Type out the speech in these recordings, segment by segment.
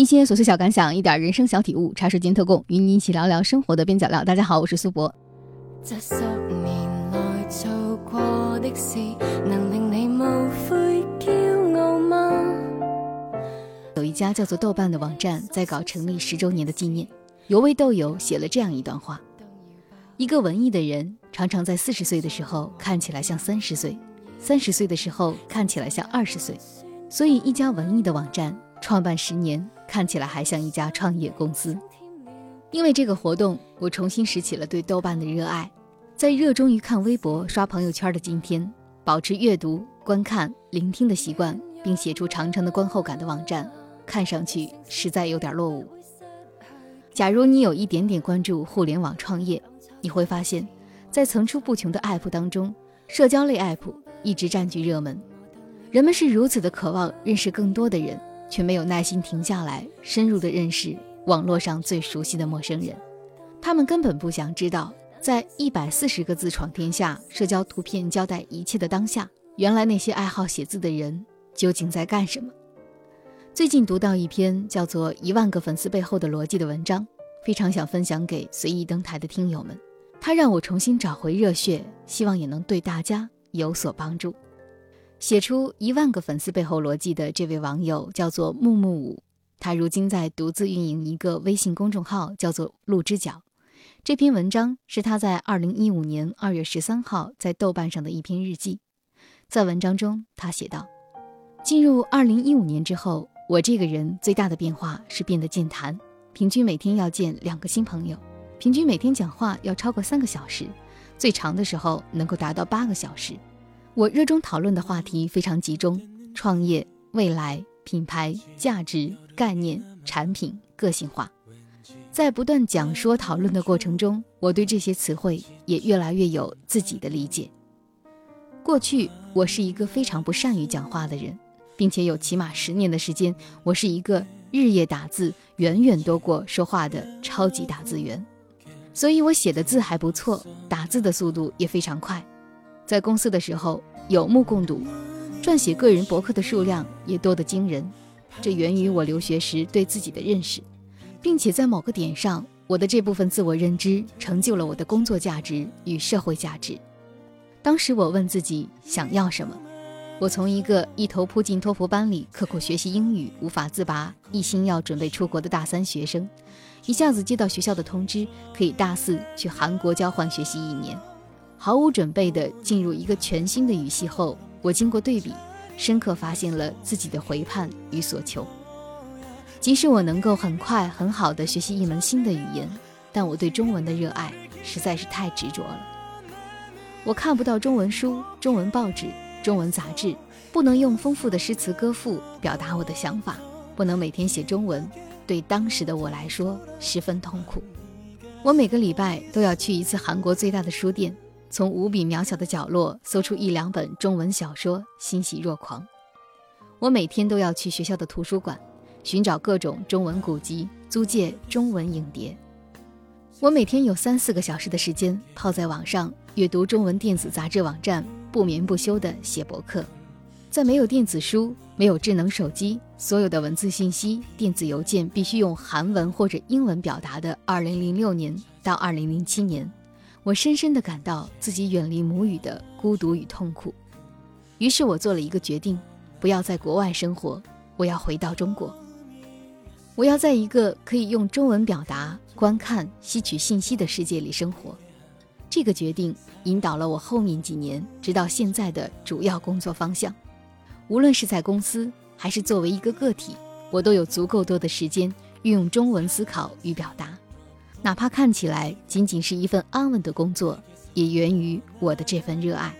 一些琐碎小感想，一点人生小体悟，茶水间特供，与你一起聊聊生活的边角料。大家好，我是苏博。有一家叫做豆瓣的网站在搞成立十周年的纪念，有位豆友写了这样一段话：一个文艺的人，常常在四十岁的时候看起来像三十岁，三十岁的时候看起来像二十岁。所以，一家文艺的网站创办十年，看起来还像一家创业公司。因为这个活动，我重新拾起了对豆瓣的热爱。在热衷于看微博、刷朋友圈的今天，保持阅读、观看、聆听的习惯，并写出长长的观后感的网站。看上去实在有点落伍。假如你有一点点关注互联网创业，你会发现，在层出不穷的 App 当中，社交类 App 一直占据热门。人们是如此的渴望认识更多的人，却没有耐心停下来深入的认识网络上最熟悉的陌生人。他们根本不想知道，在一百四十个字闯天下、社交图片交代一切的当下，原来那些爱好写字的人究竟在干什么。最近读到一篇叫做《一万个粉丝背后的逻辑》的文章，非常想分享给随意登台的听友们。它让我重新找回热血，希望也能对大家有所帮助。写出《一万个粉丝背后逻辑》的这位网友叫做木木五，他如今在独自运营一个微信公众号，叫做“鹿之角”。这篇文章是他在二零一五年二月十三号在豆瓣上的一篇日记。在文章中，他写道：“进入二零一五年之后。”我这个人最大的变化是变得健谈，平均每天要见两个新朋友，平均每天讲话要超过三个小时，最长的时候能够达到八个小时。我热衷讨论的话题非常集中：创业、未来、品牌、价值、概念、产品、个性化。在不断讲说讨论的过程中，我对这些词汇也越来越有自己的理解。过去，我是一个非常不善于讲话的人。并且有起码十年的时间，我是一个日夜打字远远多过说话的超级打字员，所以我写的字还不错，打字的速度也非常快。在公司的时候有目共睹，撰写个人博客的数量也多得惊人。这源于我留学时对自己的认识，并且在某个点上，我的这部分自我认知成就了我的工作价值与社会价值。当时我问自己想要什么。我从一个一头扑进托福班里刻苦学习英语无法自拔，一心要准备出国的大三学生，一下子接到学校的通知，可以大四去韩国交换学习一年，毫无准备地进入一个全新的语系后，我经过对比，深刻发现了自己的回盼与所求。即使我能够很快很好的学习一门新的语言，但我对中文的热爱实在是太执着了。我看不到中文书、中文报纸。中文杂志不能用丰富的诗词歌赋表达我的想法，不能每天写中文，对当时的我来说十分痛苦。我每个礼拜都要去一次韩国最大的书店，从无比渺小的角落搜出一两本中文小说，欣喜若狂。我每天都要去学校的图书馆，寻找各种中文古籍，租借中文影碟。我每天有三四个小时的时间泡在网上阅读中文电子杂志网站。不眠不休地写博客，在没有电子书、没有智能手机、所有的文字信息、电子邮件必须用韩文或者英文表达的2006年到2007年，我深深地感到自己远离母语的孤独与痛苦。于是我做了一个决定：不要在国外生活，我要回到中国。我要在一个可以用中文表达、观看、吸取信息的世界里生活。这个决定引导了我后面几年直到现在的主要工作方向。无论是在公司还是作为一个个体，我都有足够多的时间运用中文思考与表达。哪怕看起来仅仅是一份安稳的工作，也源于我的这份热爱。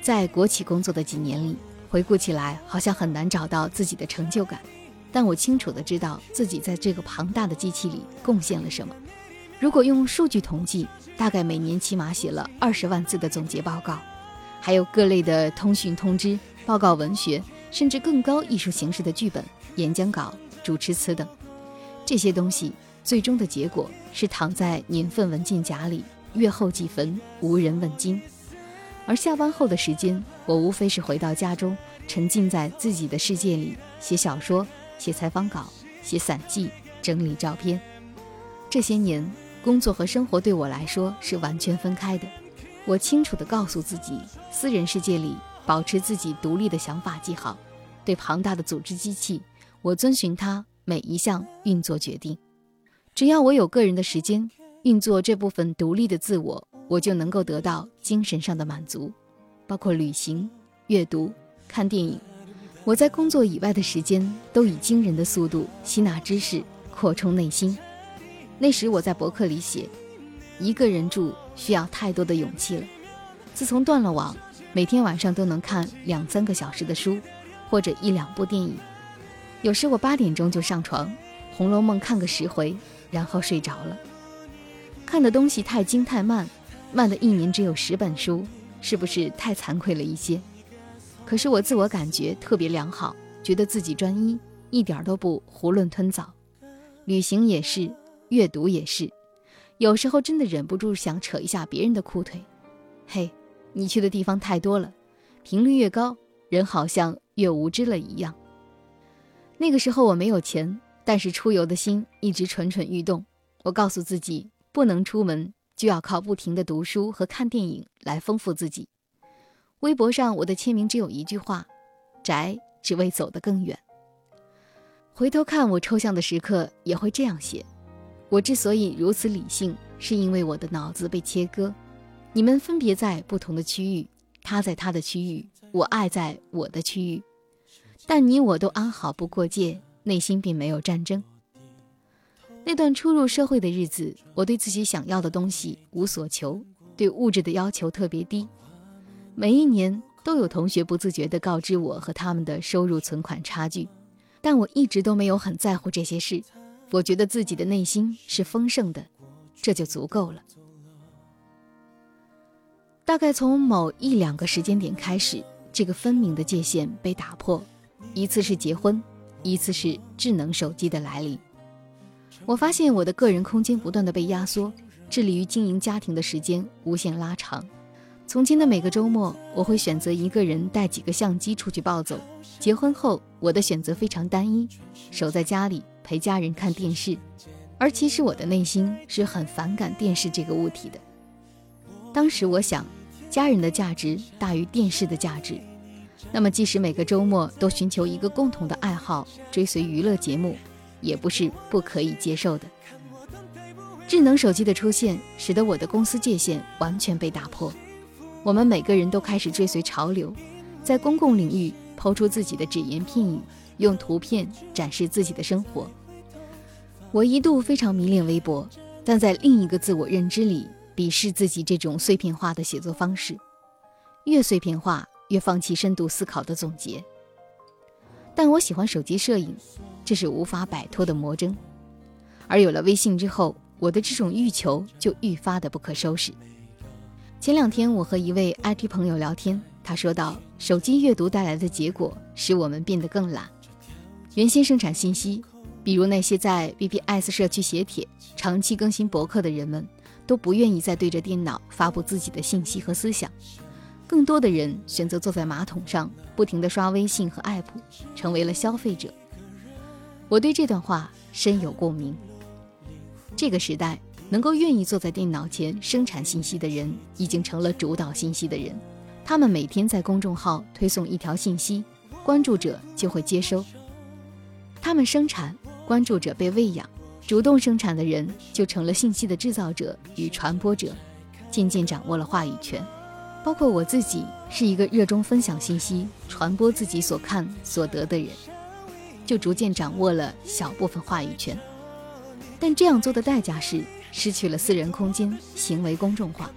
在国企工作的几年里，回顾起来好像很难找到自己的成就感，但我清楚的知道自己在这个庞大的机器里贡献了什么。如果用数据统计，大概每年起码写了二十万字的总结报告，还有各类的通讯通知、报告文学，甚至更高艺术形式的剧本、演讲稿、主持词等。这些东西最终的结果是躺在年份文件夹里，月后即焚，无人问津。而下班后的时间，我无非是回到家中，沉浸在自己的世界里，写小说、写采访稿、写散记、整理照片。这些年，工作和生活对我来说是完全分开的。我清楚地告诉自己，私人世界里保持自己独立的想法即好。对庞大的组织机器，我遵循它每一项运作决定。只要我有个人的时间运作这部分独立的自我，我就能够得到精神上的满足，包括旅行、阅读、看电影。我在工作以外的时间都以惊人的速度吸纳知识，扩充内心。那时我在博客里写：“一个人住需要太多的勇气了。”自从断了网，每天晚上都能看两三个小时的书，或者一两部电影。有时我八点钟就上床，《红楼梦》看个十回，然后睡着了。看的东西太精太慢，慢的一年只有十本书，是不是太惭愧了一些？可是我自我感觉特别良好，觉得自己专一，一点都不囫囵吞枣。旅行也是，阅读也是，有时候真的忍不住想扯一下别人的裤腿。嘿，你去的地方太多了，频率越高，人好像越无知了一样。那个时候我没有钱，但是出游的心一直蠢蠢欲动。我告诉自己，不能出门，就要靠不停的读书和看电影来丰富自己。微博上我的签名只有一句话：“宅只为走得更远。”回头看我抽象的时刻，也会这样写：“我之所以如此理性，是因为我的脑子被切割。你们分别在不同的区域，他在他的区域，我爱在我的区域。但你我都安好不过界，内心并没有战争。那段初入社会的日子，我对自己想要的东西无所求，对物质的要求特别低。”每一年都有同学不自觉地告知我和他们的收入存款差距，但我一直都没有很在乎这些事。我觉得自己的内心是丰盛的，这就足够了。大概从某一两个时间点开始，这个分明的界限被打破。一次是结婚，依次是智能手机的来临。我发现我的个人空间不断的被压缩，致力于经营家庭的时间无限拉长。从前的每个周末，我会选择一个人带几个相机出去暴走。结婚后，我的选择非常单一，守在家里陪家人看电视。而其实我的内心是很反感电视这个物体的。当时我想，家人的价值大于电视的价值。那么，即使每个周末都寻求一个共同的爱好，追随娱乐节目，也不是不可以接受的。智能手机的出现，使得我的公司界限完全被打破。我们每个人都开始追随潮流，在公共领域抛出自己的只言片语，用图片展示自己的生活。我一度非常迷恋微博，但在另一个自我认知里鄙视自己这种碎片化的写作方式。越碎片化，越放弃深度思考的总结。但我喜欢手机摄影，这是无法摆脱的魔怔。而有了微信之后，我的这种欲求就愈发的不可收拾。前两天，我和一位 IT 朋友聊天，他说到，手机阅读带来的结果使我们变得更懒。原先生产信息，比如那些在 BBS 社区写帖、长期更新博客的人们，都不愿意再对着电脑发布自己的信息和思想，更多的人选择坐在马桶上，不停地刷微信和 App，成为了消费者。我对这段话深有共鸣。这个时代。能够愿意坐在电脑前生产信息的人，已经成了主导信息的人。他们每天在公众号推送一条信息，关注者就会接收。他们生产，关注者被喂养。主动生产的人就成了信息的制造者与传播者，渐渐掌握了话语权。包括我自己，是一个热衷分享信息、传播自己所看所得的人，就逐渐掌握了小部分话语权。但这样做的代价是。失去了私人空间，行为公众化。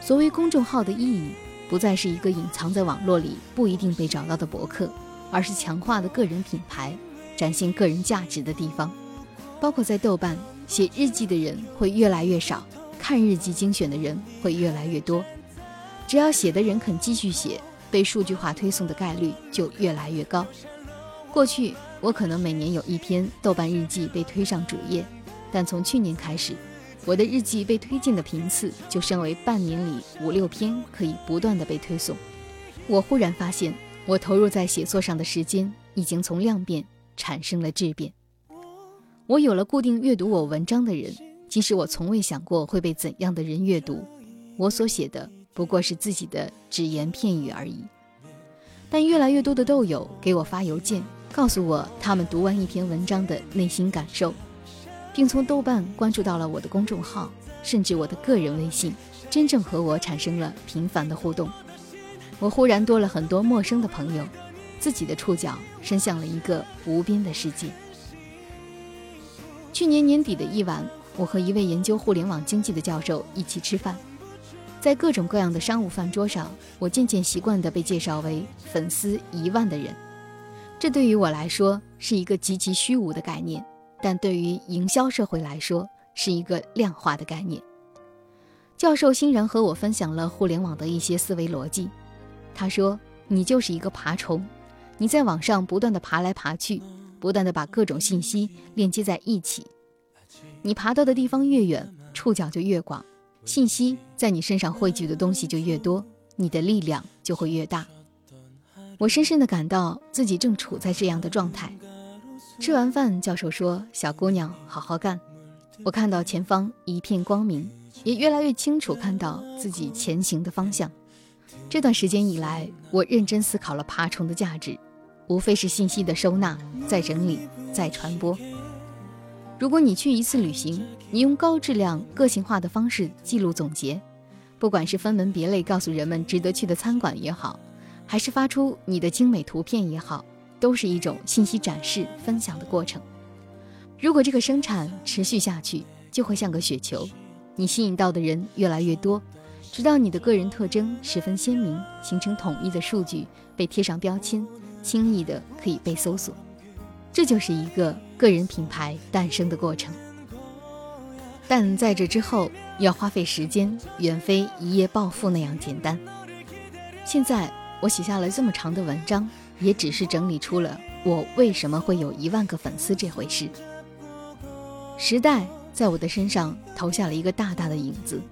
所谓公众号的意义，不再是一个隐藏在网络里不一定被找到的博客，而是强化的个人品牌，展现个人价值的地方。包括在豆瓣写日记的人会越来越少，看日记精选的人会越来越多。只要写的人肯继续写，被数据化推送的概率就越来越高。过去我可能每年有一篇豆瓣日记被推上主页，但从去年开始。我的日记被推荐的频次就升为半年里五六篇，可以不断的被推送。我忽然发现，我投入在写作上的时间已经从量变产生了质变。我有了固定阅读我文章的人，即使我从未想过会被怎样的人阅读，我所写的不过是自己的只言片语而已。但越来越多的豆友给我发邮件，告诉我他们读完一篇文章的内心感受，并从豆瓣关注到了我的公众号，甚至我的个人微信，真正和我产生了频繁的互动。我忽然多了很多陌生的朋友，自己的触角伸向了一个无边的世界。去年年底的一晚，我和一位研究互联网经济的教授一起吃饭。在各种各样的商务饭桌上，我渐渐习惯地被介绍为粉丝一万的人。这对于我来说是一个极其虚无的概念，但对于营销社会来说是一个量化的概念。教授欣然和我分享了互联网的一些思维逻辑。他说：“你就是一个爬虫，你在网上不断地爬来爬去，不断地把各种信息链接在一起。你爬到的地方越远，触角就越广。”信息在你身上汇聚的东西就越多，你的力量就会越大。我深深地感到自己正处在这样的状态。吃完饭，教授说：“小姑娘，好好干。”我看到前方一片光明，也越来越清楚看到自己前行的方向。这段时间以来，我认真思考了爬虫的价值，无非是信息的收纳、再整理、再传播。如果你去一次旅行，你用高质量、个性化的方式记录总结，不管是分门别类告诉人们值得去的餐馆也好，还是发出你的精美图片也好，都是一种信息展示、分享的过程。如果这个生产持续下去，就会像个雪球，你吸引到的人越来越多，直到你的个人特征十分鲜明，形成统一的数据，被贴上标签，轻易的可以被搜索。这就是一个个人品牌诞生的过程，但在这之后要花费时间，远非一夜暴富那样简单。现在我写下了这么长的文章，也只是整理出了我为什么会有一万个粉丝这回事。时代在我的身上投下了一个大大的影子，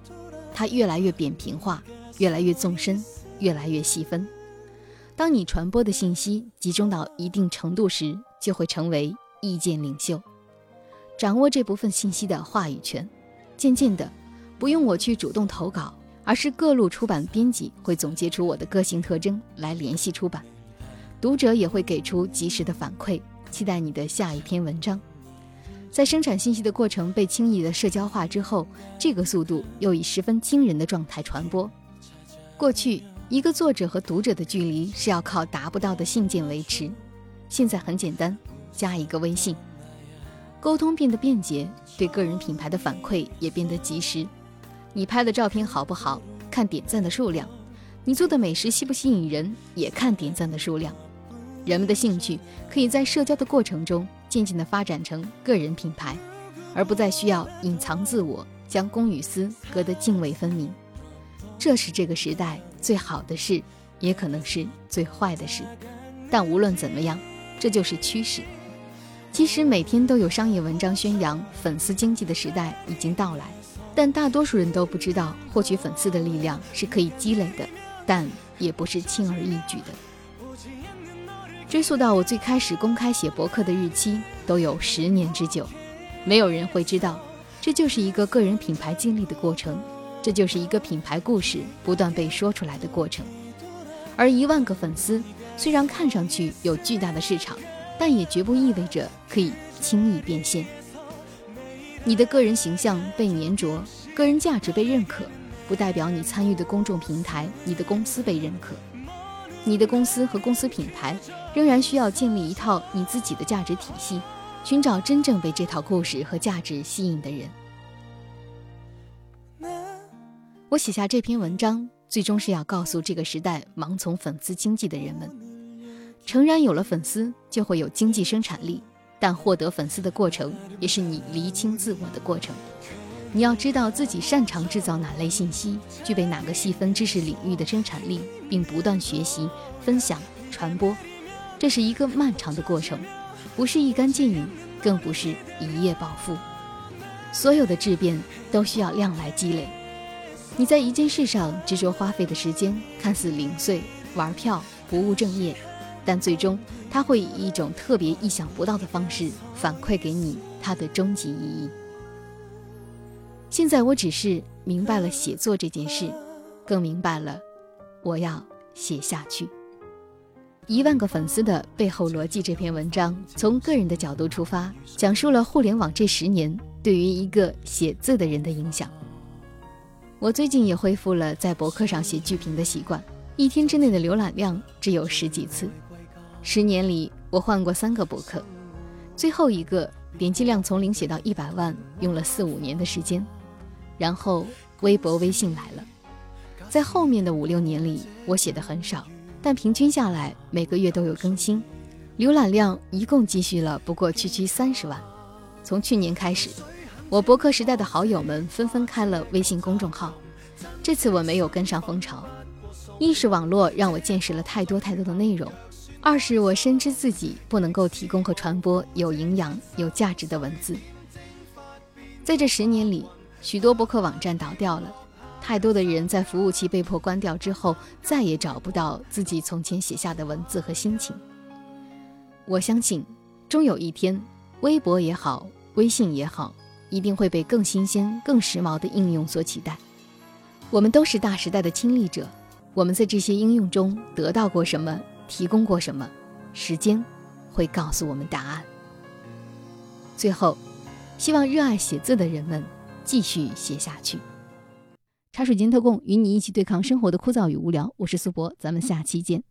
它越来越扁平化，越来越纵深，越来越细分。当你传播的信息集中到一定程度时，就会成为意见领袖，掌握这部分信息的话语权。渐渐的，不用我去主动投稿，而是各路出版编辑会总结出我的个性特征来联系出版，读者也会给出及时的反馈，期待你的下一篇文章。在生产信息的过程被轻易的社交化之后，这个速度又以十分惊人的状态传播。过去，一个作者和读者的距离是要靠达不到的信件维持。现在很简单，加一个微信，沟通变得便捷，对个人品牌的反馈也变得及时。你拍的照片好不好，看点赞的数量；你做的美食吸不吸引人，也看点赞的数量。人们的兴趣可以在社交的过程中渐渐地发展成个人品牌，而不再需要隐藏自我，将公与私隔得泾渭分明。这是这个时代最好的事，也可能是最坏的事。但无论怎么样。这就是趋势。即使每天都有商业文章宣扬粉丝经济的时代已经到来，但大多数人都不知道，获取粉丝的力量是可以积累的，但也不是轻而易举的。追溯到我最开始公开写博客的日期，都有十年之久。没有人会知道，这就是一个个人品牌经历的过程，这就是一个品牌故事不断被说出来的过程。而一万个粉丝。虽然看上去有巨大的市场，但也绝不意味着可以轻易变现。你的个人形象被粘着，个人价值被认可，不代表你参与的公众平台、你的公司被认可。你的公司和公司品牌仍然需要建立一套你自己的价值体系，寻找真正被这套故事和价值吸引的人。我写下这篇文章。最终是要告诉这个时代盲从粉丝经济的人们，诚然有了粉丝就会有经济生产力，但获得粉丝的过程也是你厘清自我的过程。你要知道自己擅长制造哪类信息，具备哪个细分知识领域的生产力，并不断学习、分享、传播。这是一个漫长的过程，不是一竿见影，更不是一夜暴富。所有的质变都需要量来积累。你在一件事上执着花费的时间看似零碎，玩票不务正业，但最终他会以一种特别意想不到的方式反馈给你他的终极意义。现在我只是明白了写作这件事，更明白了我要写下去。一万个粉丝的背后逻辑这篇文章，从个人的角度出发，讲述了互联网这十年对于一个写字的人的影响。我最近也恢复了在博客上写剧评的习惯，一天之内的浏览量只有十几次。十年里，我换过三个博客，最后一个点击量从零写到一百万，用了四五年的时间。然后微博、微信来了，在后面的五六年里，我写的很少。但平均下来，每个月都有更新，浏览量一共积蓄了不过区区三十万。从去年开始，我博客时代的好友们纷纷开了微信公众号，这次我没有跟上风潮。一是网络让我见识了太多太多的内容，二是我深知自己不能够提供和传播有营养、有价值的文字。在这十年里，许多博客网站倒掉了。太多的人在服务器被迫关掉之后，再也找不到自己从前写下的文字和心情。我相信，终有一天，微博也好，微信也好，一定会被更新鲜、更时髦的应用所取代。我们都是大时代的亲历者，我们在这些应用中得到过什么，提供过什么，时间会告诉我们答案。最后，希望热爱写字的人们继续写下去。茶水间特供，与你一起对抗生活的枯燥与无聊。我是苏博，咱们下期见。